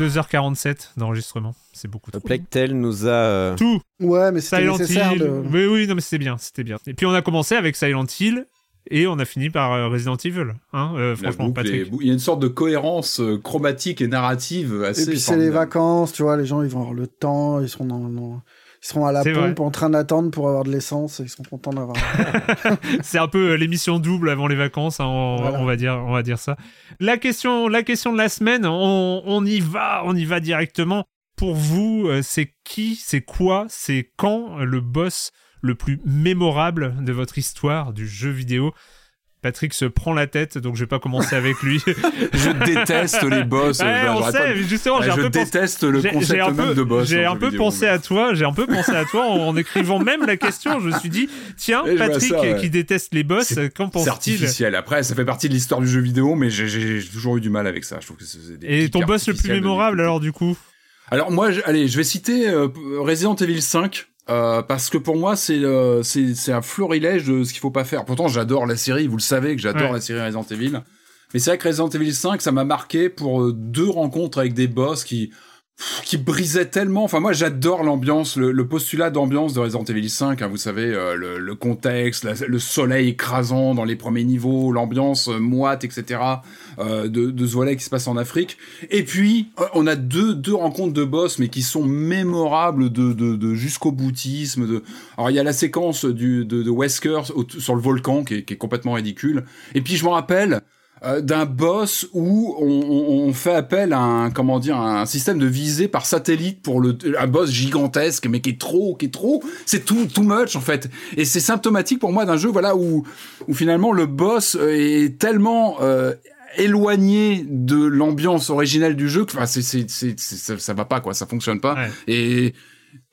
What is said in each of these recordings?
2h47 d'enregistrement, c'est beaucoup trop. Plectel nous a... euh, Tout Ouais, mais c'était Silent nécessaire Hill. de... Oui, oui, non, mais c'était bien, c'était bien. Et puis on a commencé avec Silent Hill et on a fini par euh, Resident Evil. Hein, euh, franchement, boucle est- Patrick. Il y a une sorte de cohérence euh, chromatique et narrative assez. Et puis c'est les vacances, tu vois, les gens ils vont avoir le temps, ils seront dans, dans- ils seront à la pompe vrai. en train d'attendre pour avoir de l'essence et ils sont contents d'avoir. C'est un peu euh, l'émission double avant les vacances, hein, on, Voilà. on va dire, on va dire ça. La question, la question de la semaine, on, on y va, on y va directement. Pour vous, euh, c'est qui, c'est quoi, c'est quand le boss le plus mémorable de votre histoire du jeu vidéo? Patrick se prend la tête, donc je vais pas commencer avec lui. Je déteste les boss. Ouais, on sait, pas justement, j'ai un je peu pensé. déteste le concept un même peu, de boss. J'ai en un peu vidéo, pensé mais- à toi, j'ai un peu pensé à toi en, en écrivant même la question. Je me suis dit, tiens, Et Patrick ça, ouais. qui déteste les boss, C'est- qu'en C'est pense-t-il artificiel. Après, ça fait partie de l'histoire du jeu vidéo, mais j'ai- toujours eu du mal avec ça. Je trouve que c'est des Et ton boss le plus mémorable alors du coup? Alors moi, je- allez, je vais citer euh, Resident Evil 5. Euh, parce que pour moi c'est euh, c'est c'est un florilège de ce qu'il faut pas faire. Pourtant j'adore la série, vous le savez que j'adore Ouais. la série Resident Evil. Mais c'est vrai que Resident Evil 5 ça m'a marqué pour euh, deux rencontres avec des boss qui qui brisaient tellement. Enfin moi j'adore l'ambiance, le, le postulat d'ambiance de Resident Evil 5. hein, vous savez euh, le, le contexte, le soleil écrasant dans les premiers niveaux, l'ambiance euh, moite, etc. euh, de, de volet qui se passe en Afrique. Et puis, euh, on a deux, deux rencontres de boss, mais qui sont mémorables de, de, de jusqu'au boutisme. De... Alors, il y a la séquence du, de, de Wesker sur le volcan, qui est, qui est complètement ridicule. Et puis, je me rappelle euh, d'un boss où on, on, on fait appel à un, comment dire, un système de visée par satellite pour le, un boss gigantesque, mais qui est trop, qui est trop, c'est tout, too much, en fait. Et c'est symptomatique pour moi d'un jeu, voilà, où, où finalement le boss euh, est tellement, euh, éloigné de l'ambiance originelle du jeu que enfin c'est c'est c'est c'est- ça, ça va pas quoi ça fonctionne pas Ouais. et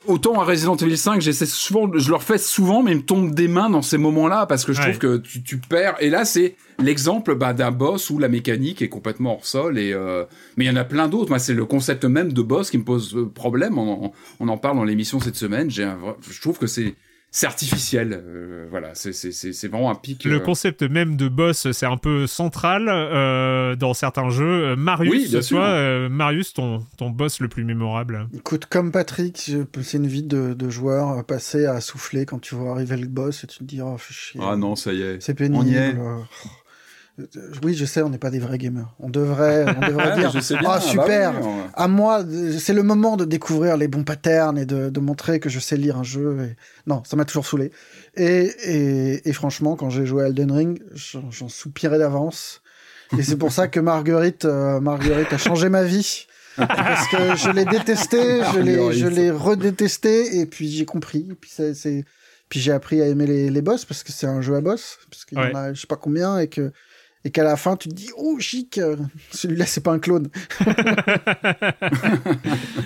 autant à Resident Evil 5 j'essaie souvent je le refais souvent mais il me tombe des mains dans ces moments là parce que je Ouais. trouve que tu, tu perds. Et là c'est l'exemple bah, d'un boss où la mécanique est complètement hors sol et euh, mais il y en a plein d'autres. Moi c'est le concept même de boss qui me pose euh, problème. On, en- on en parle dans l'émission cette semaine. J'ai un je trouve que c'est c'est artificiel euh, voilà c'est c'est c'est c'est vraiment un pic Le euh, concept même de boss, c'est un peu central euh, dans certains jeux. Euh, Marius, Oui, toi, euh, Marius, ton, ton boss le plus mémorable. Écoute, comme Patrick, je- c'est une vie de, de joueur passé à souffler quand tu vois arriver le boss et tu te dis, oh, fais chier. ah non ça y est C'est pénible. On y est. euh. Oui, je sais, on n'est pas des vrais gamers. On devrait, on devrait Ah, dire, bien, ah bah super, oui, on- à moi, c'est le moment de découvrir les bons patterns et de, de montrer que je sais lire un jeu. Et... Non, ça m'a toujours saoulé. Et, et, et franchement, quand j'ai joué à Elden Ring, j'en soupirais d'avance. Et c'est pour ça que Marguerite, euh, Marguerite a changé ma vie. Parce que je l'ai détesté, je l'ai, Marguerite. je l'ai redétesté, et puis j'ai compris. Et puis c'est, c'est- puis j'ai appris à aimer les, les boss parce que c'est un jeu à boss, parce qu'il y en a, je sais pas combien, et que et qu'à la fin tu te dis oh chic, euh, celui-là c'est pas un clone.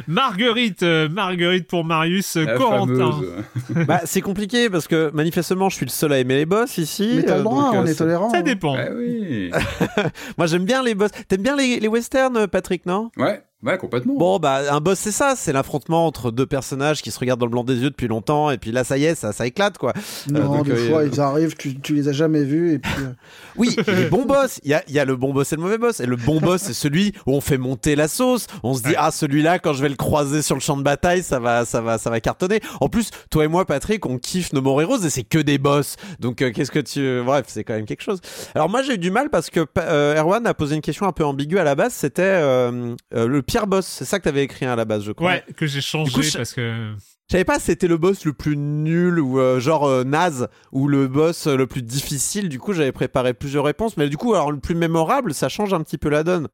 Marguerite, euh, Marguerite pour Marius, La Corentin. bah, c'est compliqué parce que manifestement, je suis le seul à aimer les boss ici. Mais t'as euh, le droit, donc, euh, on est tolérant. Ça hein. dépend. Ah oui. Moi, j'aime bien les boss. T'aimes bien les, les westerns, Patrick, non? Ouais, ouais, complètement. Bon, bah, un boss, c'est ça. C'est l'affrontement entre deux personnages qui se regardent dans le blanc des yeux depuis longtemps. Et puis là, ça y est, ça, ça éclate, quoi. Non, donc, des euh, fois euh, ils arrivent, tu, tu les as jamais vus et puis euh, Oui, les bons boss. Il y a, il y a le bon boss et le mauvais boss. Et le bon boss, c'est celui où on fait monter la sauce. On se dit, Ouais. ah, celui-là, quand je vais le croiser sur le champ de bataille, ça va, ça va, ça va cartonner. En plus, toi et moi, Patrick, on kiffe No More Heroes et c'est que des boss. Donc, euh, qu'est-ce que tu. Bref, c'est quand même quelque chose. Alors, moi, j'ai eu du mal parce que euh, Erwan a posé une question un peu ambiguë à la base. C'était euh, euh, le pire boss. C'est ça que t'avais écrit hein, à la base, je crois. Ouais, que j'ai changé Du coup, je- parce que. Je savais pas si c'était le boss le plus nul ou euh, genre euh, naze ou le boss euh, le plus difficile. Du coup, j'avais préparé plusieurs réponses. Mais du coup, alors le plus mémorable, ça change un petit peu la donne.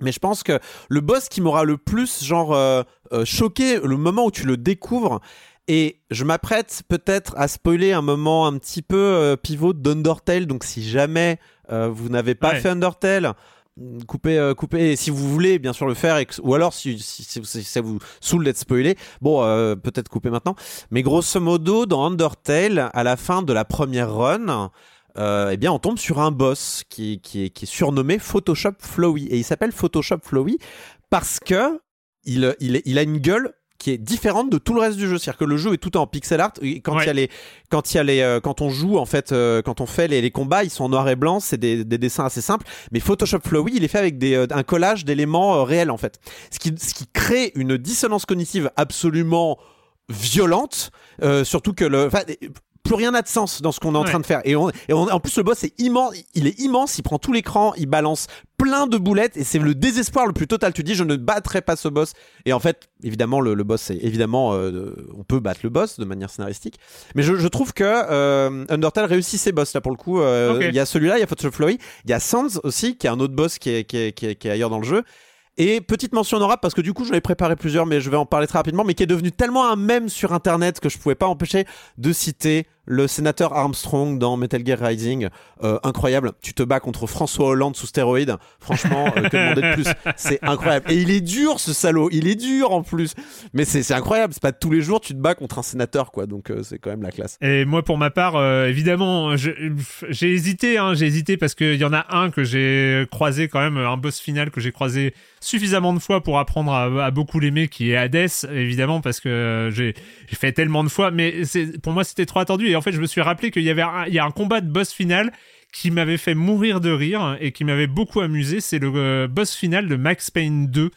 Mais je pense que le boss qui m'aura le plus genre euh, choqué le moment où tu le découvres. Et je m'apprête peut-être à spoiler un moment un petit peu pivot d'Undertale. Donc si jamais vous n'avez pas Ouais. fait Undertale, coupez, euh, coupez. Si vous voulez bien sûr le faire, ou alors si, si- si- si ça vous saoule d'être spoilé, bon, euh, peut-être couper maintenant. Mais grosso modo, dans Undertale, à la fin de la première run, euh, eh bien, on tombe sur un boss qui, qui, est, qui est surnommé Photoshop Flowy. Et il s'appelle Photoshop Flowy parce que il, il, il a une gueule qui est différente de tout le reste du jeu. C'est-à-dire que le jeu est tout en pixel art. Quand Ouais. il y a les, quand il y a les, euh, quand on joue en fait, euh, quand on fait les, les combats, ils sont en noir et blanc. C'est des, des dessins assez simples. Mais Photoshop Flowy, il est fait avec des, euh, un collage d'éléments euh, réels en fait. Ce qui, ce qui crée une dissonance cognitive absolument violente. euh, surtout que le, plus rien n'a de sens dans ce qu'on est en Ouais. train de faire. Et, on, et on- en plus, le boss est immense. Il est immense. Il prend tout l'écran. Il balance plein de boulettes. Et c'est le désespoir le plus total. Tu dis, je ne battrai pas ce boss. Et en fait, évidemment, le, le boss, c'est évidemment, euh, on peut battre le boss de manière scénaristique. Mais je, je trouve que euh, Undertale réussit ses boss là pour le coup. Euh. Il y a celui-là, il y a Photoshop Flowy. Il y a Sans aussi, qui est un autre boss qui est, qui est, qui est, qui est ailleurs dans le jeu. Et petite mention honorable parce que du coup j'en ai préparé plusieurs mais je vais en parler très rapidement mais qui est devenu tellement un mème sur internet que je pouvais pas empêcher de citer le sénateur Armstrong dans Metal Gear Rising. Euh, incroyable. Tu te bats contre François Hollande sous stéroïdes. Franchement euh, que demander de plus? C'est incroyable. Et il est dur ce salaud. Il est dur en plus. Mais c'est incroyable. C'est pas tous les jours tu te bats contre un sénateur quoi. Donc euh, c'est quand même la classe. Et moi, pour ma part, évidemment, j'ai hésité, hein, j'ai hésité parce qu'il y en a un que j'ai croisé quand même, un boss final que j'ai croisé suffisamment de fois pour apprendre à, beaucoup l'aimer, qui est Hades, évidemment, parce que j'ai fait tellement de fois, mais pour moi c'était trop attendu. Fait, je me suis rappelé qu'il y avait un, combat de boss final qui m'avait fait mourir de rire et qui m'avait beaucoup amusé. C'est le euh, boss final de Max Payne 2.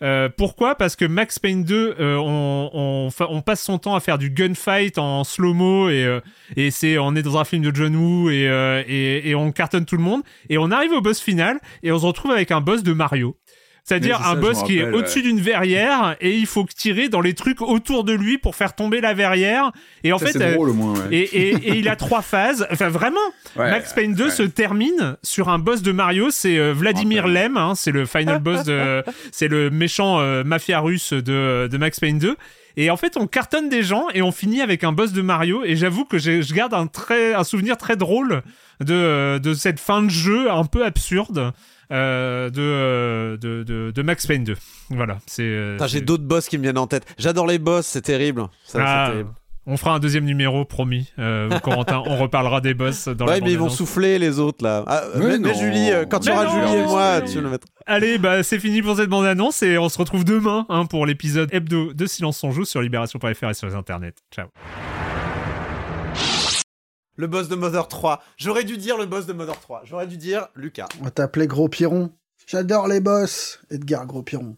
Euh, pourquoi? Parce que Max Payne 2, euh, on, passe son temps à faire du gunfight en slow-mo et, et c'est on est dans un film de John Woo et on cartonne tout le monde et on arrive au boss final et on se retrouve avec un boss de Mario. C'est-à-dire un boss qui est au-dessus d'une verrière et il faut tirer dans les trucs autour de lui pour faire tomber la verrière. Et en Ça, fait, euh, drôle au moins. Ouais. et, et, et il a trois phases. Enfin, vraiment, Ouais, Max Payne 2 ouais. se termine sur un boss de Mario. C'est euh, Vladimir. Lem. hein, c'est le final boss de. C'est le méchant euh, mafia russe de, de Max Payne 2. Et en fait, on cartonne des gens et on finit avec un boss de Mario. Et j'avoue que je garde un, très, un souvenir très drôle de, de cette fin de jeu un peu absurde euh, de, euh, de, de, de Max Payne 2. Voilà. C'est. euh, j'ai d'autres boss qui me viennent en tête j'adore les boss c'est terrible Ça, Ah, terrible. on fera un deuxième numéro, promis. Euh, Corentin, on reparlera des boss dans la ouais mais ils vont souffler les autres là ah, Mais mais, mais non. Julie quand il y Mais aura non, Julie et moi tu le mettre Allez, bah c'est fini pour cette bande-annonce et on se retrouve demain hein, pour l'épisode hebdo de Silence on joue sur libération.fr et sur les internets. Ciao. Le boss de Mother 3. J'aurais dû dire le boss de Mother 3. J'aurais dû dire Lucas. On va t'appeler Gros Piron. J'adore les boss. Edgar Gros Piron.